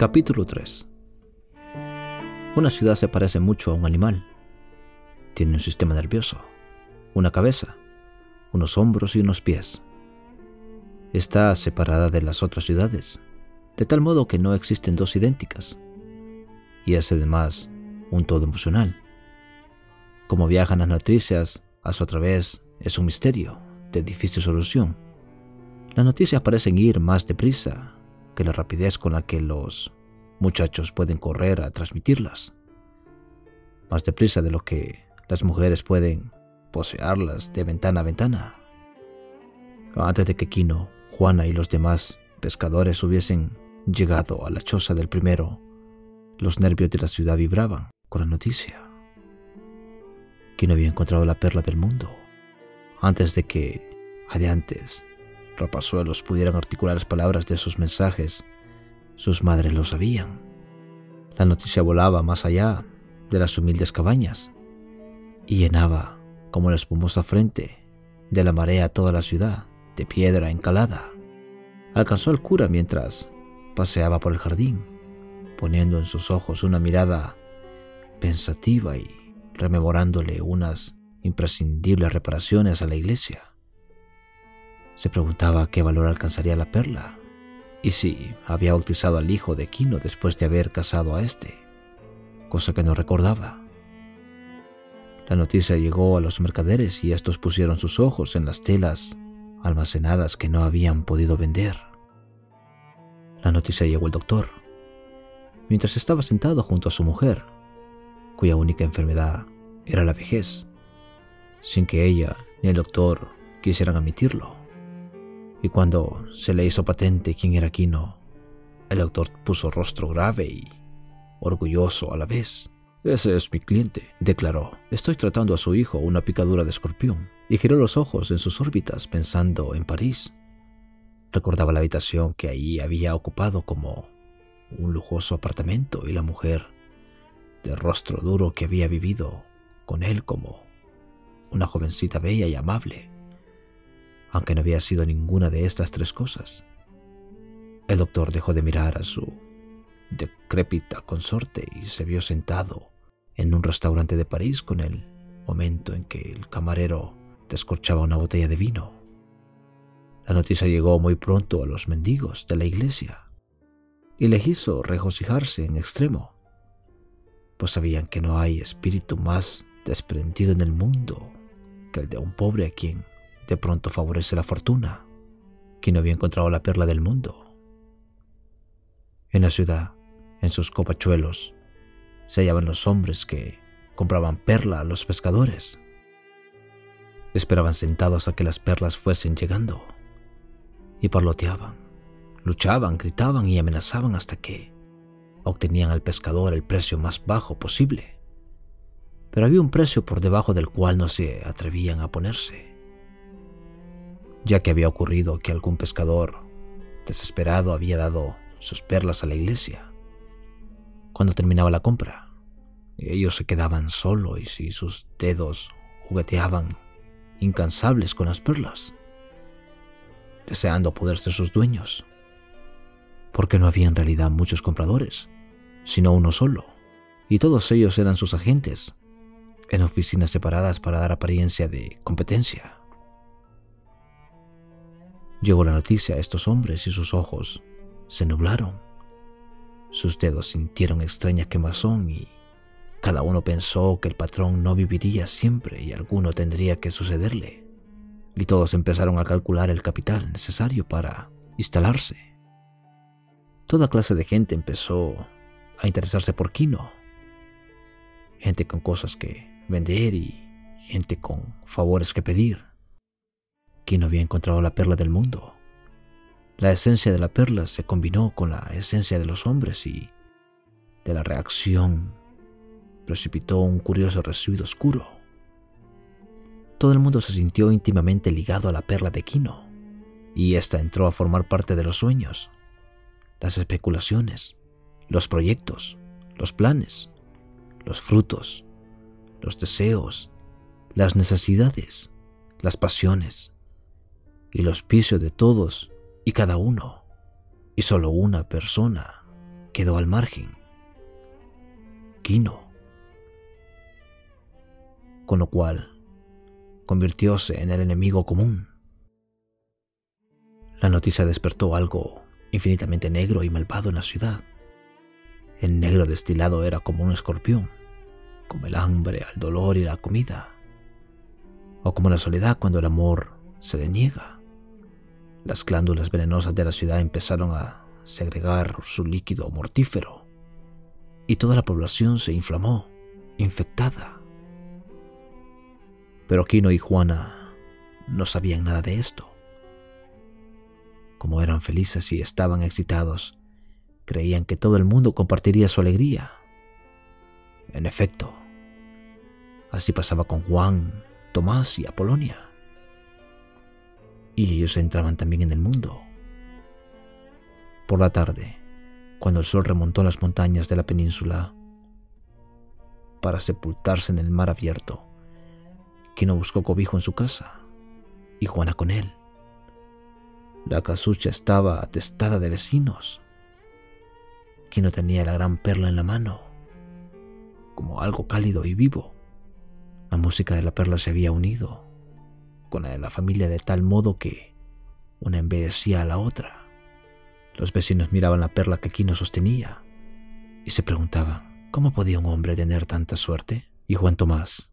Capítulo 3 Una ciudad se parece mucho a un animal. Tiene un sistema nervioso, una cabeza, unos hombros y unos pies. Está separada de las otras ciudades, de tal modo que no existen dos idénticas. Y es además un todo emocional. Como viajan las noticias a su través es un misterio de difícil solución. Las noticias parecen ir más deprisa que la rapidez con la que los muchachos pueden correr a transmitirlas. Más deprisa de lo que las mujeres pueden posearlas de ventana a ventana. Antes de que Quino, Juana y los demás pescadores hubiesen llegado a la choza del primero, los nervios de la ciudad vibraban con la noticia. Quino había encontrado la perla del mundo antes de que, adiantes, rapazuelos pudieran articular las palabras de sus mensajes. Sus madres lo sabían. La noticia volaba más allá de las humildes cabañas y llenaba, como la espumosa frente de la marea, toda la ciudad, de piedra encalada. Alcanzó al cura mientras paseaba por el jardín, poniendo en sus ojos una mirada pensativa y rememorándole unas imprescindibles reparaciones a la iglesia. Se preguntaba qué valor alcanzaría la perla y si había bautizado al hijo de Quino después de haber casado a este, cosa que no recordaba. La noticia llegó a los mercaderes y estos pusieron sus ojos en las telas almacenadas que no habían podido vender. La noticia llegó al doctor, mientras estaba sentado junto a su mujer, cuya única enfermedad era la vejez, sin que ella ni el doctor quisieran admitirlo. Y cuando se le hizo patente quién era Kino, el doctor puso rostro grave y orgulloso a la vez. Ese es mi cliente, declaró. Estoy tratando a su hijo una picadura de escorpión. Y giró los ojos en sus órbitas pensando en París. Recordaba la habitación que allí había ocupado como un lujoso apartamento y la mujer de rostro duro que había vivido con él como una jovencita bella y amable aunque no había sido ninguna de estas tres cosas. El doctor dejó de mirar a su decrépita consorte y se vio sentado en un restaurante de París con el momento en que el camarero descorchaba una botella de vino. La noticia llegó muy pronto a los mendigos de la iglesia y les hizo regocijarse en extremo, pues sabían que no hay espíritu más desprendido en el mundo que el de un pobre a quien de pronto favorece la fortuna, quien había encontrado la perla del mundo. En la ciudad, en sus copachuelos, se hallaban los hombres que compraban perla a los pescadores. Esperaban sentados a que las perlas fuesen llegando y parloteaban, luchaban, gritaban y amenazaban hasta que obtenían al pescador el precio más bajo posible. Pero había un precio por debajo del cual no se atrevían a ponerse ya que había ocurrido que algún pescador desesperado había dado sus perlas a la iglesia. Cuando terminaba la compra, ellos se quedaban solos y sus dedos jugueteaban incansables con las perlas, deseando poder ser sus dueños, porque no había en realidad muchos compradores, sino uno solo, y todos ellos eran sus agentes, en oficinas separadas para dar apariencia de competencia. Llegó la noticia a estos hombres y sus ojos se nublaron. Sus dedos sintieron extraña quemazón y cada uno pensó que el patrón no viviría siempre y alguno tendría que sucederle. Y todos empezaron a calcular el capital necesario para instalarse. Toda clase de gente empezó a interesarse por Kino. Gente con cosas que vender y gente con favores que pedir. ¿Quién había encontrado la perla del mundo? La esencia de la perla se combinó con la esencia de los hombres y de la reacción precipitó un curioso residuo oscuro. Todo el mundo se sintió íntimamente ligado a la perla de Quino, y ésta entró a formar parte de los sueños, las especulaciones, los proyectos, los planes, los frutos, los deseos, las necesidades, las pasiones, y los pisos de todos y cada uno, y solo una persona quedó al margen. Kino. Con lo cual, convirtióse en el enemigo común. La noticia despertó algo infinitamente negro y malvado en la ciudad. El negro destilado era como un escorpión, como el hambre al dolor y la comida, o como la soledad cuando el amor se le niega. Las glándulas venenosas de la ciudad empezaron a segregar su líquido mortífero y toda la población se inflamó, infectada. Pero Kino y Juana no sabían nada de esto. Como eran felices y estaban excitados, creían que todo el mundo compartiría su alegría. En efecto, así pasaba con Juan, Tomás y Apolonia. Y ellos entraban también en el mundo. Por la tarde, cuando el sol remontó las montañas de la península para sepultarse en el mar abierto, Kino buscó cobijo en su casa y Juana con él. La casucha estaba atestada de vecinos. no tenía la gran perla en la mano, como algo cálido y vivo. La música de la perla se había unido con la de la familia de tal modo que una embellecía a la otra. Los vecinos miraban la perla que Quino sostenía y se preguntaban cómo podía un hombre tener tanta suerte. Y Juan Tomás,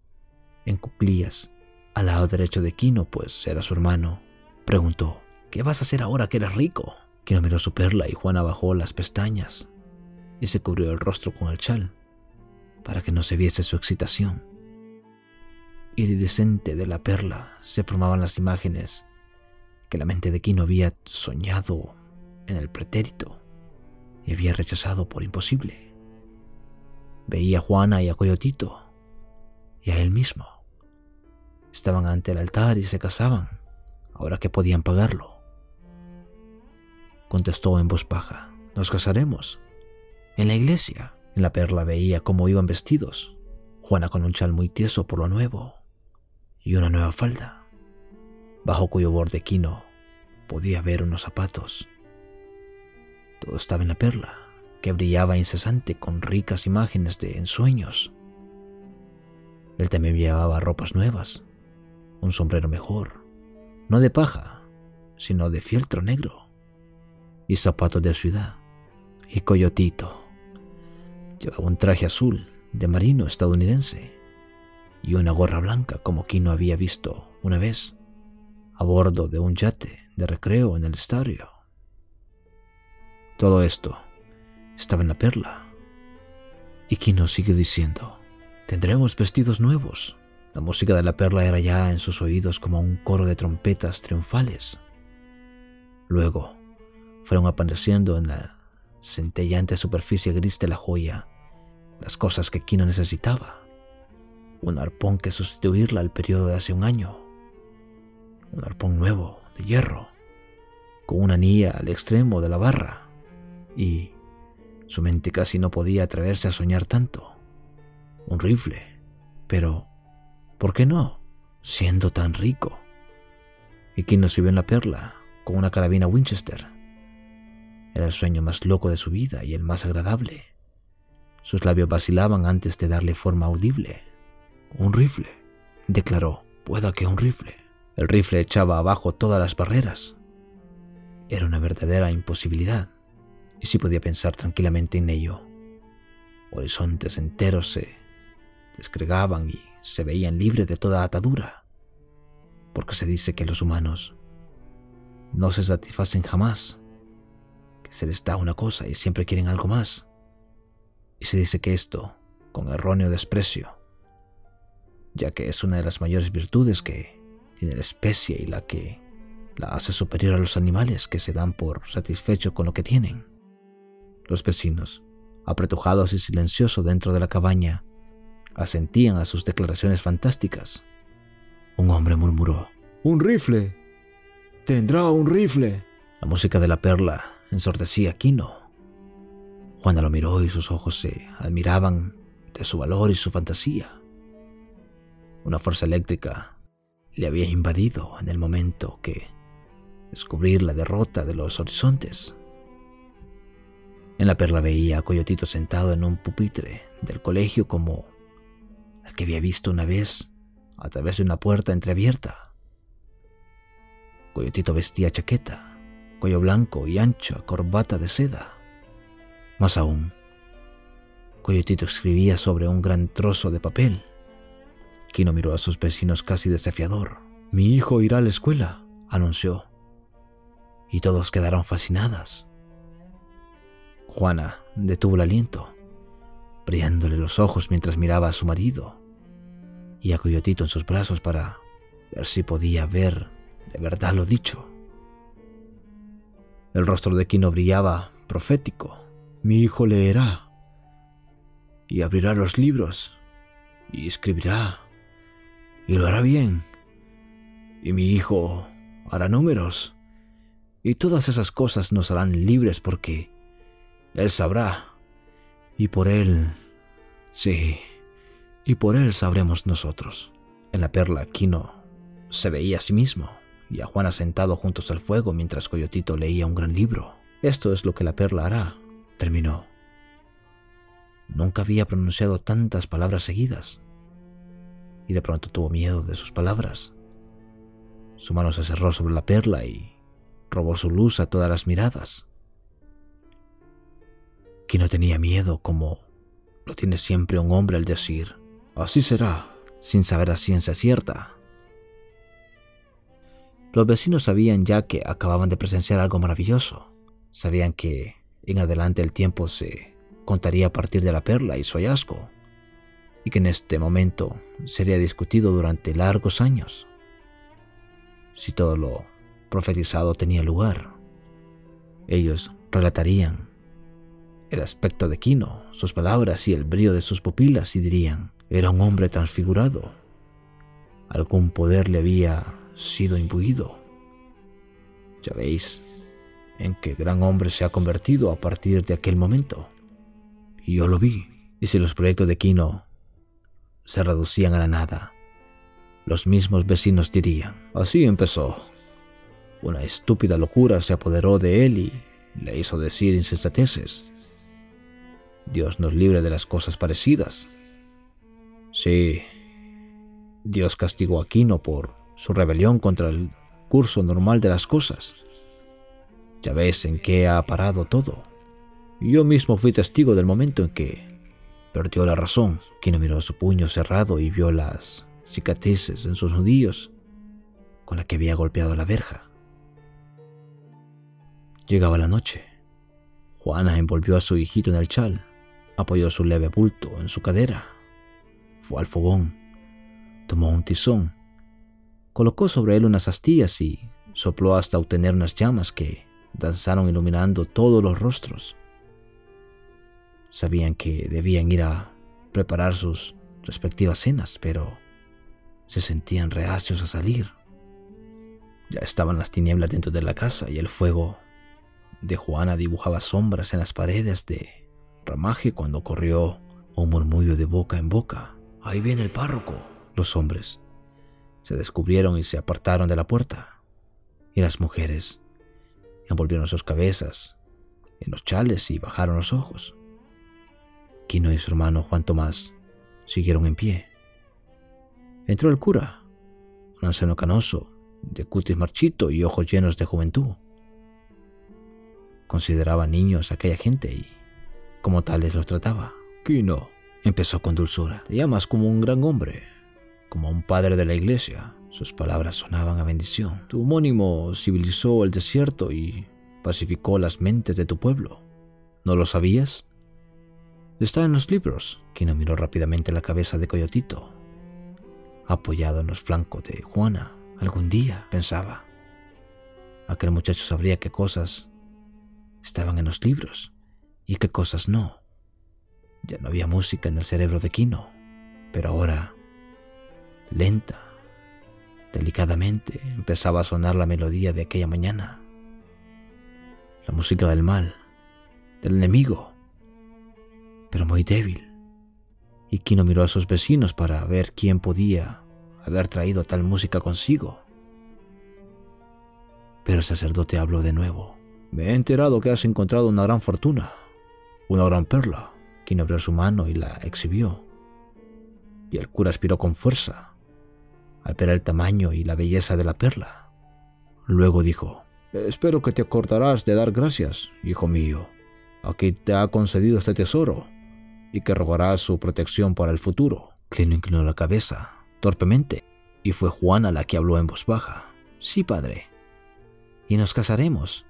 en cuclillas, al lado derecho de Quino, pues era su hermano, preguntó ¿Qué vas a hacer ahora que eres rico? Quino miró su perla y Juana bajó las pestañas y se cubrió el rostro con el chal para que no se viese su excitación. Iridescente de la perla se formaban las imágenes que la mente de Quino había soñado en el pretérito y había rechazado por imposible. Veía a Juana y a Coyotito y a él mismo. Estaban ante el altar y se casaban, ahora que podían pagarlo contestó en voz baja. Nos casaremos. En la iglesia. En la perla veía cómo iban vestidos. Juana con un chal muy tieso por lo nuevo y una nueva falda, bajo cuyo borde quino podía ver unos zapatos. Todo estaba en la perla, que brillaba incesante con ricas imágenes de ensueños. Él también llevaba ropas nuevas, un sombrero mejor, no de paja, sino de fieltro negro y zapatos de ciudad. Y Coyotito llevaba un traje azul de marino estadounidense y una gorra blanca como Kino había visto una vez a bordo de un yate de recreo en el estadio. Todo esto estaba en la perla. Y Kino siguió diciendo, tendremos vestidos nuevos. La música de la perla era ya en sus oídos como un coro de trompetas triunfales. Luego, fueron apareciendo en la centellante superficie gris de la joya las cosas que Kino necesitaba. Un arpón que sustituirla al periodo de hace un año. Un arpón nuevo, de hierro, con una anilla al extremo de la barra. Y su mente casi no podía atreverse a soñar tanto. Un rifle. Pero, ¿por qué no? Siendo tan rico. Y Kino subió en la perla con una carabina Winchester era el sueño más loco de su vida y el más agradable. Sus labios vacilaban antes de darle forma audible. Un rifle, declaró. Pueda que un rifle. El rifle echaba abajo todas las barreras. Era una verdadera imposibilidad, y sí podía pensar tranquilamente en ello. Horizontes enteros se desgregaban y se veían libres de toda atadura, porque se dice que los humanos no se satisfacen jamás se les da una cosa y siempre quieren algo más. Y se dice que esto, con erróneo desprecio, ya que es una de las mayores virtudes que tiene la especie y la que la hace superior a los animales que se dan por satisfecho con lo que tienen. Los vecinos, apretujados y silenciosos dentro de la cabaña, asentían a sus declaraciones fantásticas. Un hombre murmuró, Un rifle. Tendrá un rifle. La música de la perla ensordecía a Kino. Juana lo miró y sus ojos se admiraban de su valor y su fantasía. Una fuerza eléctrica le había invadido en el momento que descubrir la derrota de los horizontes. En la perla veía a Coyotito sentado en un pupitre del colegio como el que había visto una vez a través de una puerta entreabierta. Coyotito vestía chaqueta, cuello blanco y ancha corbata de seda. Más aún, Coyotito escribía sobre un gran trozo de papel. Kino miró a sus vecinos casi desafiador. Mi hijo irá a la escuela, anunció. Y todos quedaron fascinadas. Juana detuvo el aliento, brillándole los ojos mientras miraba a su marido y a Coyotito en sus brazos para ver si podía ver de verdad lo dicho. El rostro de Kino brillaba profético. Mi hijo leerá y abrirá los libros y escribirá y lo hará bien. Y mi hijo hará números y todas esas cosas nos harán libres porque él sabrá y por él, sí, y por él sabremos nosotros. En la perla Kino se veía a sí mismo y a Juana sentado juntos al fuego mientras Coyotito leía un gran libro. Esto es lo que la perla hará, terminó. Nunca había pronunciado tantas palabras seguidas y de pronto tuvo miedo de sus palabras. Su mano se cerró sobre la perla y robó su luz a todas las miradas. Que no tenía miedo como lo tiene siempre un hombre al decir, así será, sin saber a ciencia cierta. Los vecinos sabían ya que acababan de presenciar algo maravilloso. Sabían que en adelante el tiempo se contaría a partir de la perla y su hallazgo, y que en este momento sería discutido durante largos años. Si todo lo profetizado tenía lugar, ellos relatarían el aspecto de Kino, sus palabras y el brillo de sus pupilas y dirían, era un hombre transfigurado. Algún poder le había sido imbuido. Ya veis en qué gran hombre se ha convertido a partir de aquel momento. Y yo lo vi. Y si los proyectos de Kino se reducían a la nada, los mismos vecinos dirían, así empezó. Una estúpida locura se apoderó de él y le hizo decir insensateces. Dios nos libre de las cosas parecidas. Sí, Dios castigó a Quino por su rebelión contra el curso normal de las cosas. Ya ves en qué ha parado todo. Yo mismo fui testigo del momento en que perdió la razón. Quino miró su puño cerrado y vio las cicatrices en sus nudillos con la que había golpeado la verja. Llegaba la noche. Juana envolvió a su hijito en el chal Apoyó su leve bulto en su cadera. Fue al fogón. Tomó un tizón. Colocó sobre él unas astillas y sopló hasta obtener unas llamas que danzaron iluminando todos los rostros. Sabían que debían ir a preparar sus respectivas cenas, pero se sentían reacios a salir. Ya estaban las tinieblas dentro de la casa y el fuego de Juana dibujaba sombras en las paredes de ramaje cuando corrió un murmullo de boca en boca. Ahí viene el párroco. Los hombres se descubrieron y se apartaron de la puerta. Y las mujeres envolvieron sus cabezas en los chales y bajaron los ojos. Quino y su hermano Juan Tomás siguieron en pie. Entró el cura, un anciano canoso, de cutis marchito y ojos llenos de juventud. Consideraba niños aquella gente y como tales los trataba. Kino, empezó con dulzura, te llamas como un gran hombre, como un padre de la iglesia. Sus palabras sonaban a bendición. Tu homónimo civilizó el desierto y pacificó las mentes de tu pueblo. ¿No lo sabías? Está en los libros. Kino miró rápidamente la cabeza de Coyotito, apoyado en los flancos de Juana. Algún día, pensaba, aquel muchacho sabría qué cosas estaban en los libros y qué cosas no. Ya no había música en el cerebro de Kino, pero ahora, lenta, delicadamente, empezaba a sonar la melodía de aquella mañana. La música del mal, del enemigo, pero muy débil. Y Kino miró a sus vecinos para ver quién podía haber traído tal música consigo. Pero el sacerdote habló de nuevo. Me he enterado que has encontrado una gran fortuna Una gran perla. Quien abrió su mano y la exhibió. Y el cura aspiró con fuerza al ver el tamaño y la belleza de la perla. Luego dijo, Espero que te acordarás de dar gracias, hijo mío, a quien te ha concedido este tesoro y que rogarás su protección para el futuro. Clino inclinó la cabeza, torpemente, y fue Juana la que habló en voz baja. Sí, padre. ¿Y nos casaremos?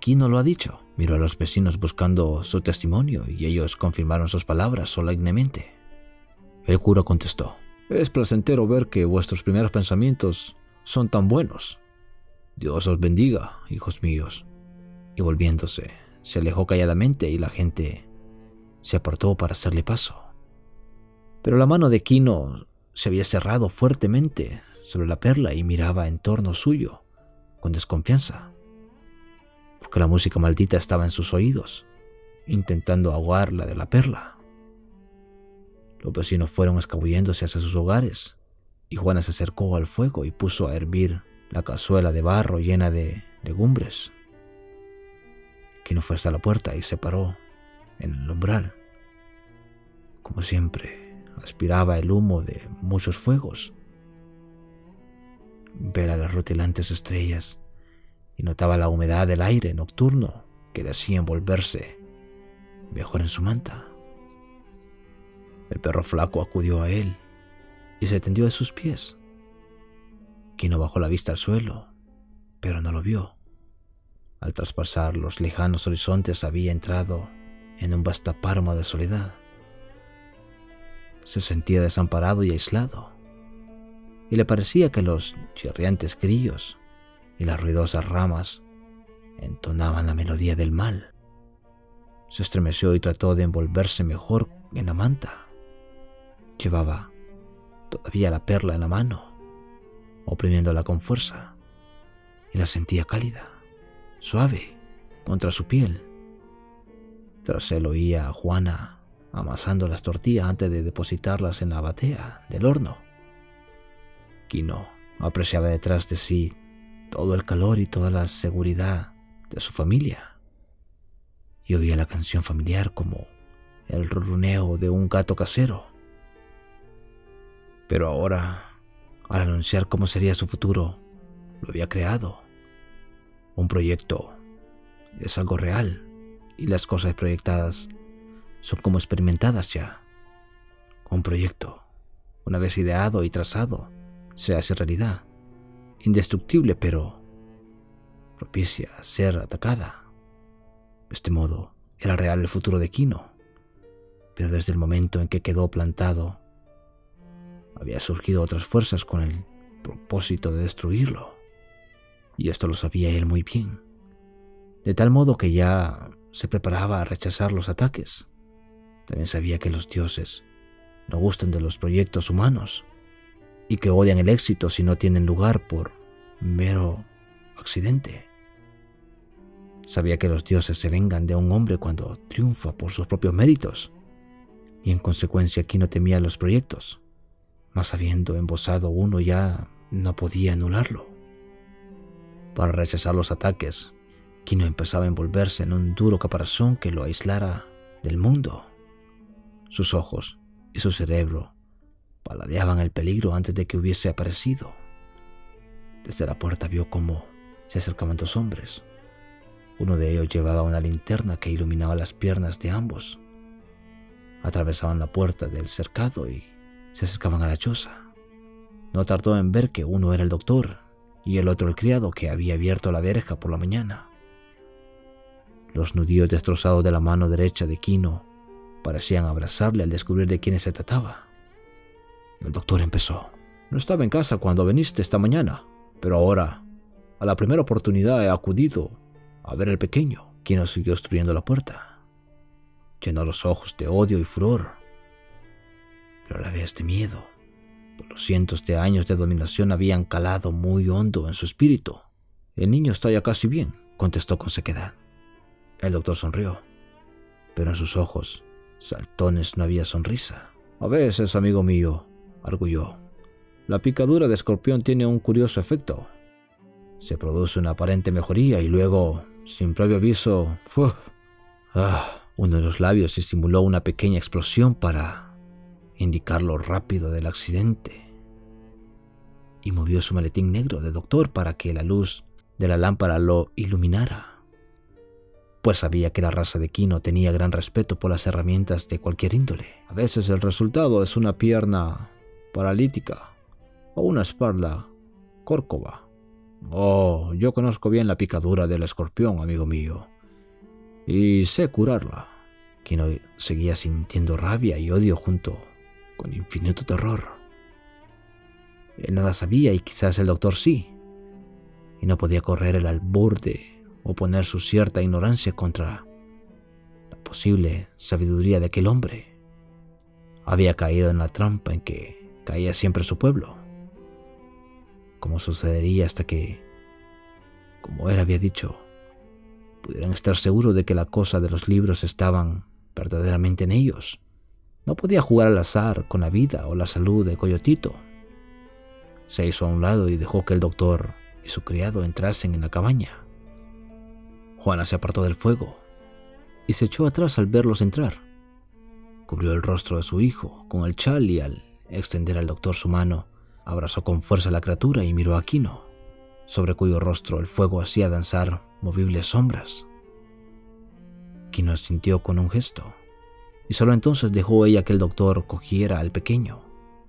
¿Quién no lo ha dicho? Miró a los vecinos buscando su testimonio y ellos confirmaron sus palabras solemnemente. El cura contestó, es placentero ver que vuestros primeros pensamientos son tan buenos. Dios os bendiga, hijos míos. Y volviéndose, se alejó calladamente y la gente se apartó para hacerle paso. Pero la mano de Quino se había cerrado fuertemente sobre la perla y miraba en torno suyo con desconfianza, porque la música maldita estaba en sus oídos, intentando ahogarla de la perla. Los vecinos fueron escabulléndose hacia sus hogares, y Juana se acercó al fuego y puso a hervir la cazuela de barro llena de legumbres. Quino fue hasta la puerta y se paró en el umbral. Como siempre, aspiraba el humo de muchos fuegos. Ver las rutilantes estrellas y notaba la humedad del aire nocturno que le hacía envolverse mejor en su manta. El perro flaco acudió a él y se tendió a sus pies. Quino bajó la vista al suelo, pero no lo vio. Al traspasar los lejanos horizontes había entrado en un vasto páramo de soledad. Se sentía desamparado y aislado, y le parecía que los chirriantes grillos y las ruidosas ramas entonaban la melodía del mal. Se estremeció y trató de envolverse mejor en la manta. Llevaba todavía la perla en la mano, oprimiéndola con fuerza, y la sentía cálida, suave, contra su piel. Tras él oía a Juana amasando las tortillas antes de depositarlas en la batea del horno. Quino apreciaba detrás de sí todo el calor y toda la seguridad de su familia. Y oía la canción familiar como el ronroneo de un gato casero. Pero ahora, al anunciar cómo sería su futuro, lo había creado. Un proyecto es algo real y las cosas proyectadas son como experimentadas ya. Un proyecto, una vez ideado y trazado, se hace realidad. Indestructible, pero propicia a ser atacada. De este modo, era real el futuro de Kino. Pero desde el momento en que quedó plantado había surgido otras fuerzas con el propósito de destruirlo. Y esto lo sabía él muy bien. De tal modo que ya se preparaba a rechazar los ataques. También sabía que los dioses no gustan de los proyectos humanos y que odian el éxito si no tienen lugar por mero accidente. Sabía que los dioses se vengan de un hombre cuando triunfa por sus propios méritos y en consecuencia aquí no temía los proyectos mas habiendo embosado uno ya no podía anularlo. Para rechazar los ataques, Kino empezaba a envolverse en un duro caparazón que lo aislara del mundo. Sus ojos y su cerebro paladeaban el peligro antes de que hubiese aparecido. Desde la puerta vio cómo se acercaban dos hombres. Uno de ellos llevaba una linterna que iluminaba las piernas de ambos. Atravesaban la puerta del cercado y se acercaban a la choza. No tardó en ver que uno era el doctor y el otro el criado que había abierto la verja por la mañana. Los nudillos destrozados de la mano derecha de Quino parecían abrazarle al descubrir de quiénes se trataba. El doctor empezó. No estaba en casa cuando viniste esta mañana, pero ahora, a la primera oportunidad he acudido a ver al pequeño. Quino siguió obstruyendo la puerta. Llenó los ojos de odio y furor pero a la vez de miedo, por los cientos de años de dominación habían calado muy hondo en su espíritu. El niño está ya casi bien, contestó con sequedad. El doctor sonrió, pero en sus ojos saltones no había sonrisa. A veces, amigo mío, arguyó, la picadura de escorpión tiene un curioso efecto. Se produce una aparente mejoría y luego, sin previo aviso, ¡uf! ¡ah! Uno de los labios estimuló una pequeña explosión para indicar lo rápido del accidente y movió su maletín negro de doctor para que la luz de la lámpara lo iluminara, pues sabía que la raza de Kino tenía gran respeto por las herramientas de cualquier índole. A veces el resultado es una pierna paralítica o una espalda córcova. Oh, yo conozco bien la picadura del escorpión, amigo mío, y sé curarla. Kino seguía sintiendo rabia y odio junto con infinito terror. Él nada sabía y quizás el doctor sí, y no podía correr el alburde o poner su cierta ignorancia contra la posible sabiduría de aquel hombre. Había caído en la trampa en que caía siempre su pueblo. Como sucedería hasta que, como él había dicho, pudieran estar seguros de que la cosa de los libros estaban verdaderamente en ellos. No podía jugar al azar con la vida o la salud de Coyotito. Se hizo a un lado y dejó que el doctor y su criado entrasen en la cabaña. Juana se apartó del fuego y se echó atrás al verlos entrar. Cubrió el rostro de su hijo con el chal y al extender al doctor su mano, abrazó con fuerza a la criatura y miró a Aquino, sobre cuyo rostro el fuego hacía danzar movibles sombras. Aquino sintió con un gesto, y solo entonces dejó ella que el doctor cogiera al pequeño.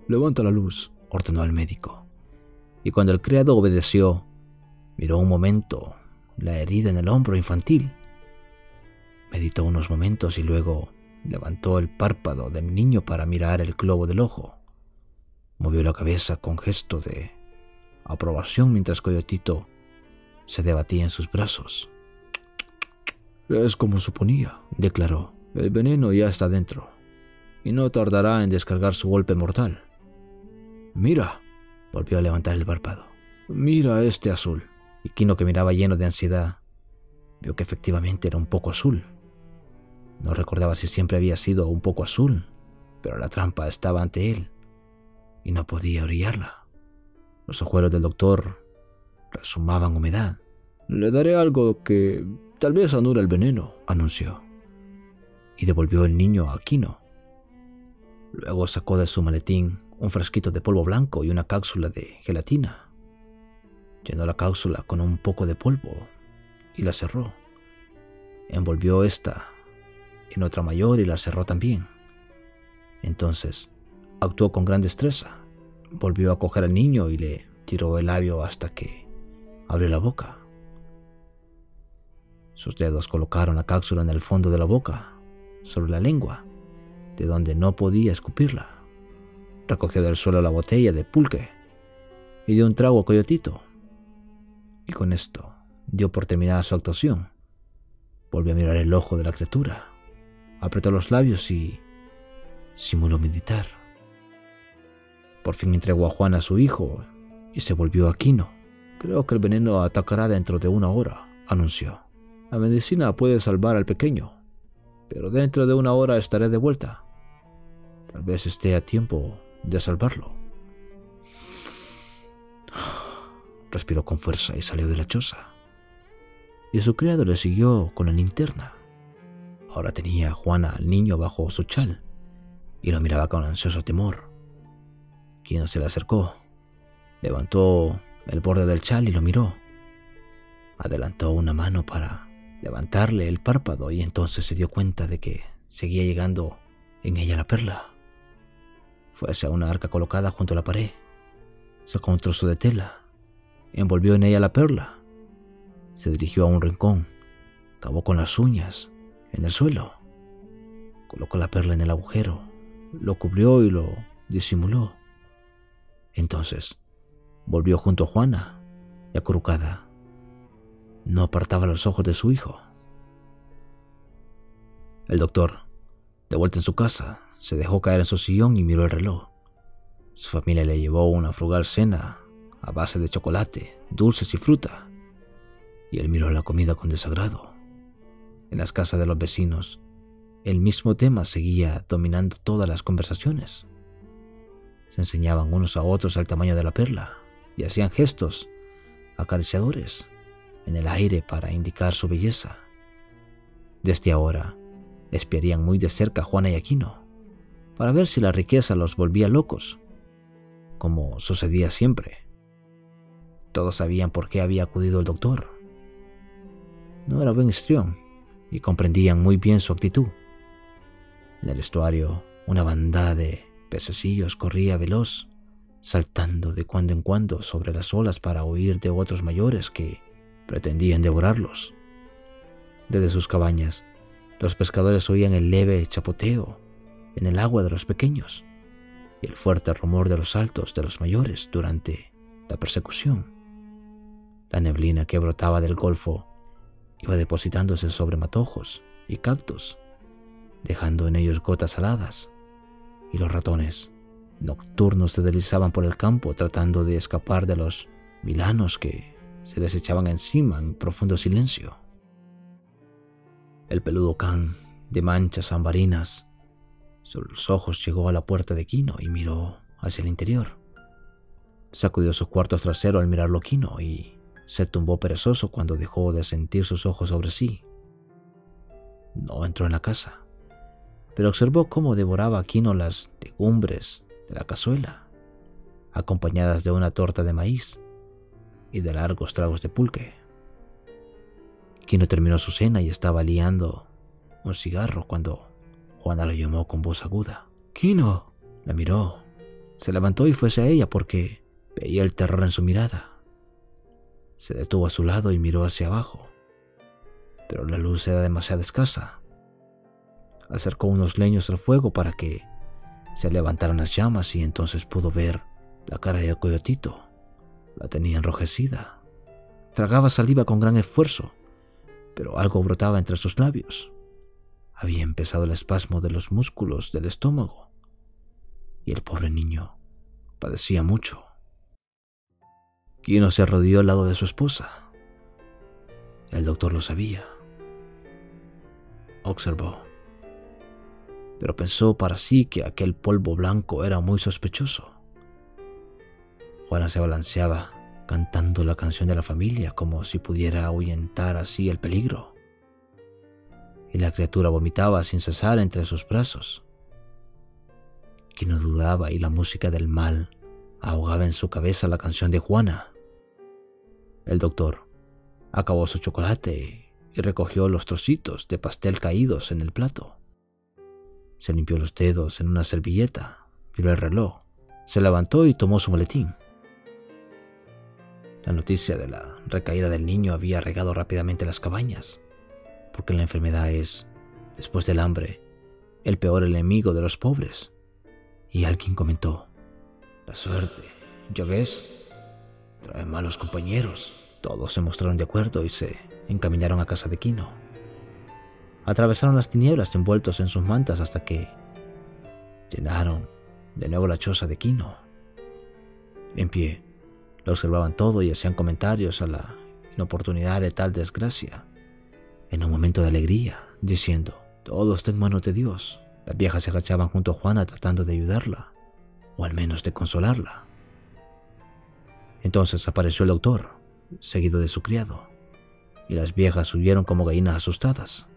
Levanta la luz, ordenó el médico y cuando el criado obedeció, miró un momento la herida en el hombro infantil. Meditó unos momentos y luego levantó el párpado del niño para mirar el globo del ojo. Movió la cabeza con gesto de aprobación mientras Coyotito se debatía en sus brazos. Es como suponía, declaró. El veneno ya está dentro y no tardará en descargar su golpe mortal. Mira, Volvió a levantar el párpado. Mira este azul. Y Kino, que miraba lleno de ansiedad, vio que efectivamente era un poco azul. No recordaba si siempre había sido un poco azul, pero la trampa estaba ante él y no podía orillarla. Los ojuelos del doctor resumaban humedad. Le daré algo que tal vez anule el veneno, anunció, y devolvió el niño a Kino. Luego sacó de su maletín un frasquito de polvo blanco y una cápsula de gelatina. Llenó la cápsula con un poco de polvo y la cerró. Envolvió esta en otra mayor y la cerró también. Entonces actuó con gran destreza. Volvió a coger al niño y le tiró el labio hasta que abrió la boca. Sus dedos colocaron la cápsula en el fondo de la boca, sobre la lengua, de donde no podía escupirla. Recogió del suelo la botella de pulque y dio un trago a Coyotito. Y con esto dio por terminada su actuación. Volvió a mirar el ojo de la criatura, apretó los labios y simuló meditar. Por fin entregó a Juan a su hijo y se volvió a Quino. Creo que el veneno atacará dentro de una hora, anunció. La medicina puede salvar al pequeño, pero dentro de una hora estaré de vuelta. Tal vez esté a tiempo de salvarlo. Respiró con fuerza y salió de la choza. Y su criado le siguió con la linterna. Ahora tenía a Juana al niño bajo su chal y lo miraba con ansioso temor. Quien se le acercó, levantó el borde del chal y lo miró. Adelantó una mano para levantarle el párpado y entonces se dio cuenta de que seguía llegando en ella la perla. Fue hacia una arca colocada junto a la pared. Sacó un trozo de tela, envolvió en ella la perla, se dirigió a un rincón, cavó con las uñas en el suelo, colocó la perla en el agujero, lo cubrió y lo disimuló. Entonces volvió junto a Juana y acurrucada. No apartaba los ojos de su hijo. El doctor, de vuelta en su casa, se dejó caer en su sillón y miró el reloj. Su familia le llevó una frugal cena a base de chocolate, dulces y fruta, y él miró la comida con desagrado. En las casas de los vecinos, el mismo tema seguía dominando todas las conversaciones. Se enseñaban unos a otros el tamaño de la perla y hacían gestos acariciadores en el aire para indicar su belleza. Desde ahora, espiarían muy de cerca a Juana y Aquino para ver si la riqueza los volvía locos, como sucedía siempre. Todos sabían por qué había acudido el doctor. No era buen histrión y comprendían muy bien su actitud. En el estuario, una bandada de pececillos corría veloz, saltando de cuando en cuando sobre las olas para huir de otros mayores que pretendían devorarlos. Desde sus cabañas, los pescadores oían el leve chapoteo en el agua de los pequeños y el fuerte rumor de los saltos de los mayores durante la persecución. La neblina que brotaba del golfo iba depositándose sobre matojos y cactus, dejando en ellos gotas saladas, y los ratones nocturnos se deslizaban por el campo tratando de escapar de los milanos que se les echaban encima en profundo silencio. El peludo can de manchas ambarinas sobre los ojos llegó a la puerta de Quino y miró hacia el interior. Sacudió sus cuartos trasero al mirarlo Quino y se tumbó perezoso cuando dejó de sentir sus ojos sobre sí. No entró en la casa, pero observó cómo devoraba Aquino las legumbres de la cazuela, acompañadas de una torta de maíz y de largos tragos de pulque. Quino terminó su cena y estaba liando un cigarro cuando Juana lo llamó con voz aguda. Quino. La miró. Se levantó y fuese a ella porque veía el terror en su mirada. Se detuvo a su lado y miró hacia abajo, pero la luz era demasiado escasa. Acercó unos leños al fuego para que se levantaran las llamas y entonces pudo ver la cara de Coyotito. La tenía enrojecida. Tragaba saliva con gran esfuerzo, pero algo brotaba entre sus labios. Había empezado el espasmo de los músculos del estómago y el pobre niño padecía mucho. Quino se arrodilló al lado de su esposa. El doctor lo sabía. Observó. Pero pensó para sí que aquel polvo blanco era muy sospechoso. Juana se balanceaba cantando la canción de la familia como si pudiera ahuyentar así el peligro. Y la criatura vomitaba sin cesar entre sus brazos. Quino dudaba y la música del mal ahogaba en su cabeza la canción de Juana. El doctor acabó su chocolate y recogió los trocitos de pastel caídos en el plato. Se limpió los dedos en una servilleta, miró el reloj, se levantó y tomó su maletín. La noticia de la recaída del niño había regado rápidamente las cabañas, porque la enfermedad es, después del hambre, el peor enemigo de los pobres. Y alguien comentó, la suerte, ya ves, Trae malos compañeros. Todos se mostraron de acuerdo y se encaminaron a casa de Quino. Atravesaron las tinieblas envueltos en sus mantas hasta que llenaron de nuevo la choza de Quino. En pie, lo observaban todo y hacían comentarios a la inoportunidad de tal desgracia. En un momento de alegría, diciendo, todo está en manos de Dios. Las viejas se agachaban junto a Juana tratando de ayudarla, o al menos de consolarla. Entonces apareció el doctor, seguido de su criado, y las viejas huyeron como gallinas asustadas.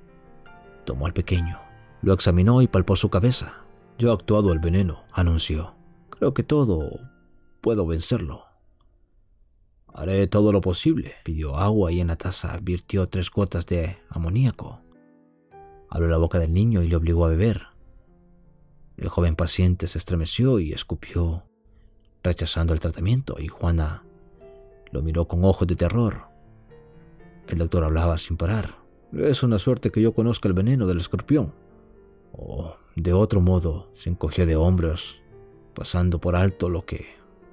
Tomó al pequeño, lo examinó y palpó su cabeza. Yo he actuado el veneno, anunció. Creo que todo puedo vencerlo. Haré todo lo posible. Pidió agua y en la taza virtió tres gotas de amoníaco. Abrió la boca del niño y le obligó a beber. El joven paciente se estremeció y escupió rechazando el tratamiento, y Juana lo miró con ojos de terror. El doctor hablaba sin parar. Es una suerte que yo conozca el veneno del escorpión. O, de otro modo, se encogió de hombros, pasando por alto lo que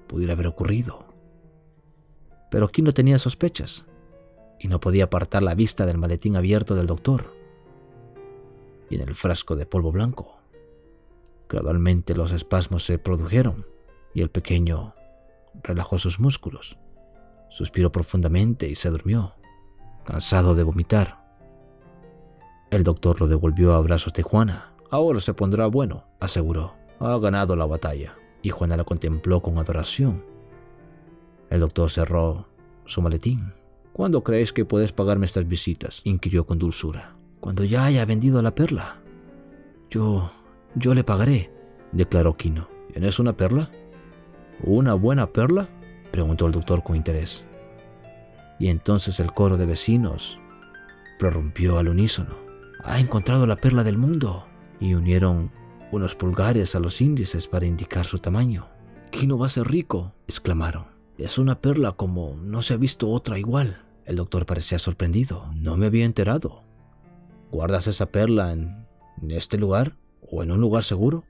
pudiera haber ocurrido. Pero aquí no tenía sospechas, y no podía apartar la vista del maletín abierto del doctor y en el frasco de polvo blanco. Gradualmente los espasmos se produjeron y el pequeño relajó sus músculos, suspiró profundamente y se durmió, cansado de vomitar. El doctor lo devolvió a brazos de Juana. Ahora se pondrá bueno, aseguró. Ha ganado la batalla. Y Juana la contempló con adoración. El doctor cerró su maletín. ¿Cuándo creéis que puedes pagarme estas visitas? inquirió con dulzura. Cuando ya haya vendido la perla, Yo... yo le pagaré, declaró Quino. ¿Tienes una perla? ¿Una buena perla? preguntó el doctor con interés. Y entonces el coro de vecinos prorrumpió al unísono. Ha encontrado la perla del mundo. Y unieron unos pulgares a los índices para indicar su tamaño. Kino va a ser rico, exclamaron. Es una perla como no se ha visto otra igual. El doctor parecía sorprendido. No me había enterado. ¿Guardas esa perla en, este lugar o en un lugar seguro?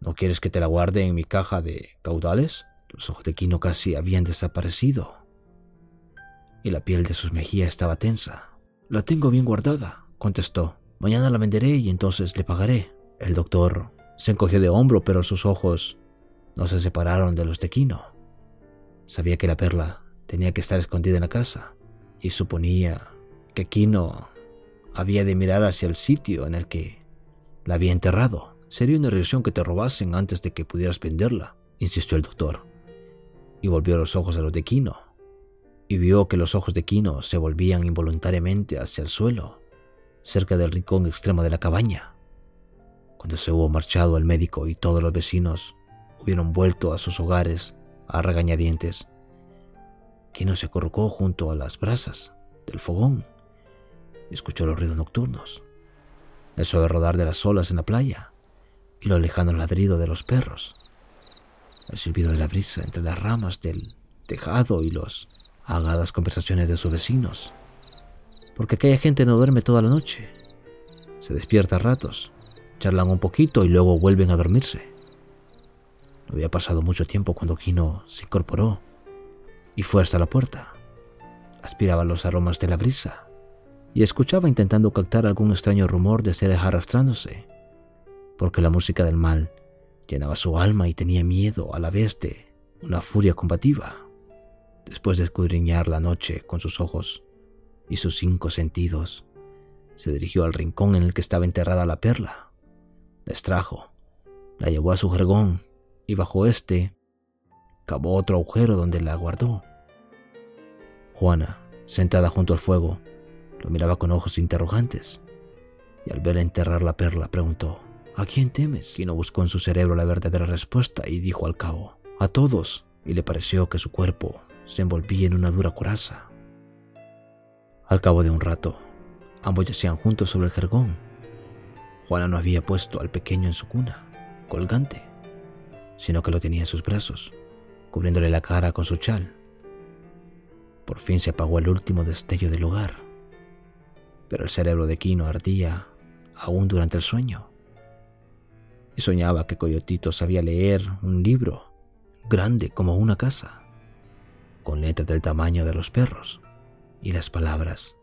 ¿No quieres que te la guarde en mi caja de caudales? Los ojos de Kino casi habían desaparecido y la piel de sus mejillas estaba tensa. La tengo bien guardada, contestó. Mañana la venderé y entonces le pagaré. El doctor se encogió de hombro, pero sus ojos no se separaron de los de Kino. Sabía que la perla tenía que estar escondida en la casa y suponía que Kino había de mirar hacia el sitio en el que la había enterrado. Sería una reacción que te robasen antes de que pudieras venderla, insistió el doctor, y volvió los ojos a los de Kino. Y vio que los ojos de Kino se volvían involuntariamente hacia el suelo, cerca del rincón extremo de la cabaña. Cuando se hubo marchado el médico y todos los vecinos hubieron vuelto a sus hogares a regañadientes, Kino se acurrucó junto a las brasas del fogón. Escuchó los ruidos nocturnos, el suave rodar de las olas en la playa y lo lejano ladrido de los perros, el silbido de la brisa entre las ramas del tejado y los agadas conversaciones de sus vecinos, porque aquella gente no duerme toda la noche, se despierta a ratos, charlan un poquito y luego vuelven a dormirse. No había pasado mucho tiempo cuando Kino se incorporó y fue hasta la puerta. Aspiraba los aromas de la brisa y escuchaba intentando captar algún extraño rumor de seres arrastrándose, porque la música del mal llenaba su alma y tenía miedo a la vez de una furia combativa. Después de escudriñar la noche con sus ojos y sus cinco sentidos, se dirigió al rincón en el que estaba enterrada la perla. La extrajo, la llevó a su jergón y bajo este cavó otro agujero donde la guardó. Juana, sentada junto al fuego, lo miraba con ojos interrogantes y al ver enterrar la perla preguntó, ¿A quién temes? Y no buscó en su cerebro la verdadera respuesta y dijo al cabo, a todos, y le pareció que su cuerpo se envolvía en una dura coraza. Al cabo de un rato, ambos yacían juntos sobre el jergón. Juana no había puesto al pequeño en su cuna, colgante, sino que lo tenía en sus brazos, cubriéndole la cara con su chal. Por fin se apagó el último destello del hogar, pero el cerebro de Quino ardía aún durante el sueño. Y soñaba que Coyotito sabía leer un libro grande como una casa con letras del tamaño de los perros, y las palabras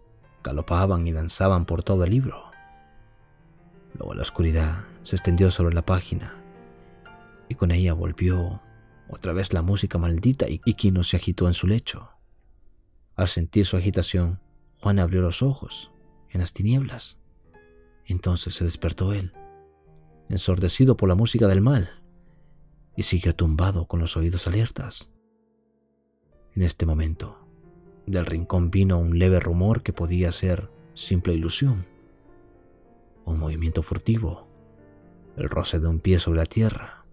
galopaban y danzaban por todo el libro. Luego la oscuridad se extendió sobre la página, y con ella volvió otra vez la música maldita y Kino se agitó en su lecho. Al sentir su agitación, Juan abrió los ojos en las tinieblas. Entonces se despertó él, ensordecido por la música del mal, y siguió tumbado con los oídos alertas. En este momento, del rincón vino un leve rumor que podía ser simple ilusión, un movimiento furtivo, el roce de un pie sobre la tierra,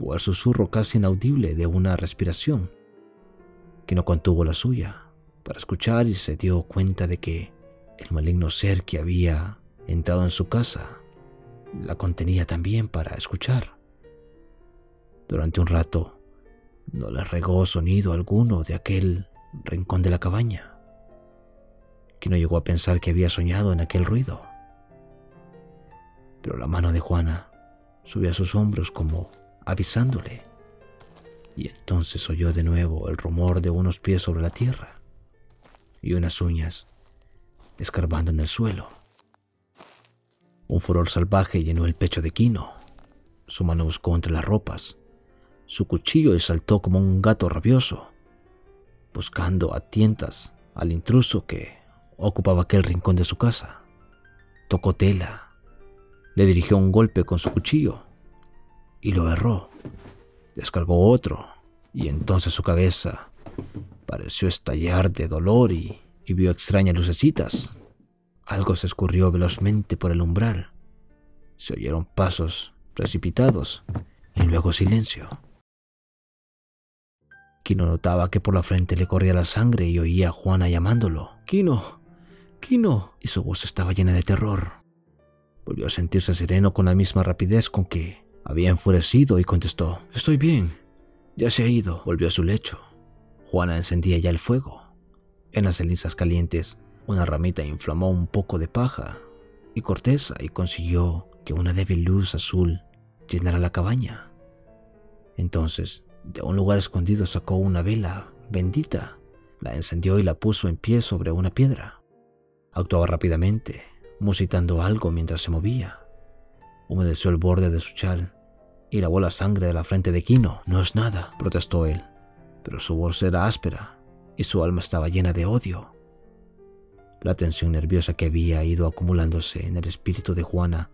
o el susurro casi inaudible de una respiración, que no contuvo la suya para escuchar y se dio cuenta de que el maligno ser que había entrado en su casa la contenía también para escuchar. Durante un rato, no le regó sonido alguno de aquel rincón de la cabaña, que no llegó a pensar que había soñado en aquel ruido. Pero la mano de Juana subió a sus hombros como avisándole, y entonces oyó de nuevo el rumor de unos pies sobre la tierra y unas uñas escarbando en el suelo. Un furor salvaje llenó el pecho de Quino. Su mano buscó entre las ropas su cuchillo saltó como un gato rabioso, buscando a tientas al intruso que ocupaba aquel rincón de su casa. Tocó tela, le dirigió un golpe con su cuchillo y lo erró. Descargó otro y entonces su cabeza pareció estallar de dolor y, y vio extrañas lucecitas. Algo se escurrió velozmente por el umbral. Se oyeron pasos precipitados y luego silencio. Kino notaba que por la frente le corría la sangre y oía a Juana llamándolo. Kino, Kino. Y su voz estaba llena de terror. Volvió a sentirse sereno con la misma rapidez con que había enfurecido y contestó, Estoy bien, ya se ha ido. Volvió a su lecho. Juana encendía ya el fuego. En las cenizas calientes, una ramita inflamó un poco de paja y corteza y consiguió que una débil luz azul llenara la cabaña. Entonces, de un lugar escondido sacó una vela bendita, la encendió y la puso en pie sobre una piedra. Actuaba rápidamente, musitando algo mientras se movía. Humedeció el borde de su chal y lavó la sangre de la frente de Kino. No es nada, protestó él, pero su voz era áspera y su alma estaba llena de odio. La tensión nerviosa que había ido acumulándose en el espíritu de Juana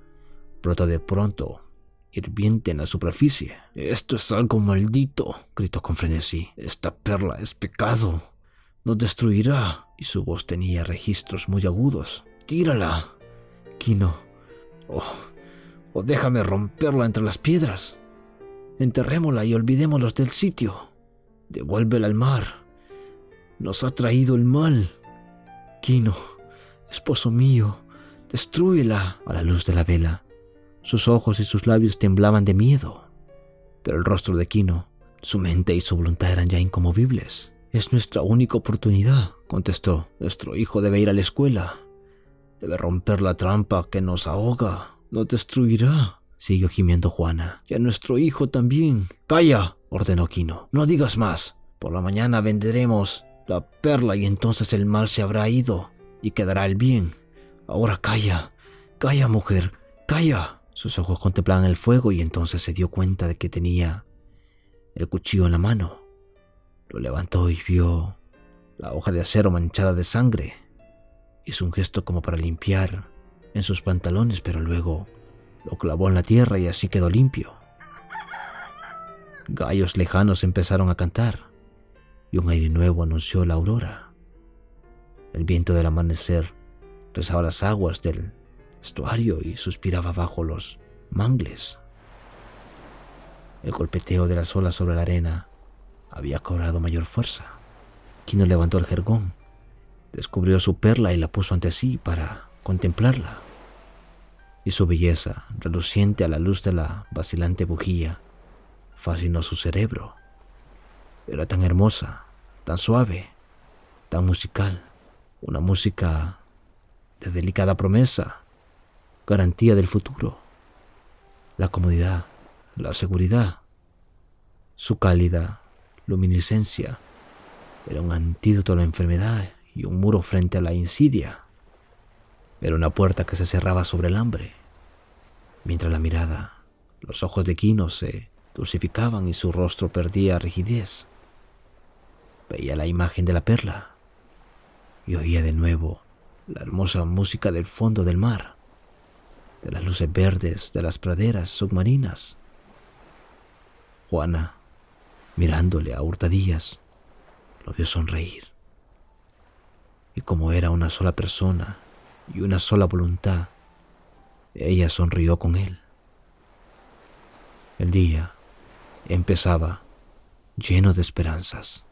brotó de pronto, hirviente en la superficie. Esto es algo maldito, gritó con frenesí. Esta perla es pecado. Nos destruirá. Y su voz tenía registros muy agudos. Tírala. Kino. Oh, o déjame romperla entre las piedras. Enterrémosla y olvidémonos del sitio. Devuélvela al mar. Nos ha traído el mal. Kino, esposo mío, destrúyela a la luz de la vela. Sus ojos y sus labios temblaban de miedo, pero el rostro de Kino, su mente y su voluntad eran ya incomovibles. Es nuestra única oportunidad, contestó. Nuestro hijo debe ir a la escuela. Debe romper la trampa que nos ahoga. Nos destruirá, siguió gimiendo Juana. Y a nuestro hijo también. Calla, ordenó Kino. No digas más. Por la mañana venderemos la perla y entonces el mal se habrá ido y quedará el bien. Ahora calla, calla mujer, calla. Sus ojos contemplaban el fuego y entonces se dio cuenta de que tenía el cuchillo en la mano. Lo levantó y vio la hoja de acero manchada de sangre. Hizo un gesto como para limpiar en sus pantalones, pero luego lo clavó en la tierra y así quedó limpio. Gallos lejanos empezaron a cantar y un aire nuevo anunció la aurora. El viento del amanecer rezaba las aguas del estuario y suspiraba bajo los mangles. El golpeteo de las olas sobre la arena había cobrado mayor fuerza. Quino levantó el jergón, descubrió su perla y la puso ante sí para contemplarla. Y su belleza, reluciente a la luz de la vacilante bujía, fascinó su cerebro. Era tan hermosa, tan suave, tan musical, una música de delicada promesa, garantía del futuro, la comodidad, la seguridad, su cálida luminiscencia era un antídoto a la enfermedad y un muro frente a la insidia. Era una puerta que se cerraba sobre el hambre, mientras la mirada, los ojos de Quino se dulcificaban y su rostro perdía rigidez. Veía la imagen de la perla y oía de nuevo la hermosa música del fondo del mar, de las luces verdes de las praderas submarinas. Juana, mirándole a hurtadillas, lo vio sonreír. Y como era una sola persona y una sola voluntad, ella sonrió con él. El día empezaba lleno de esperanzas.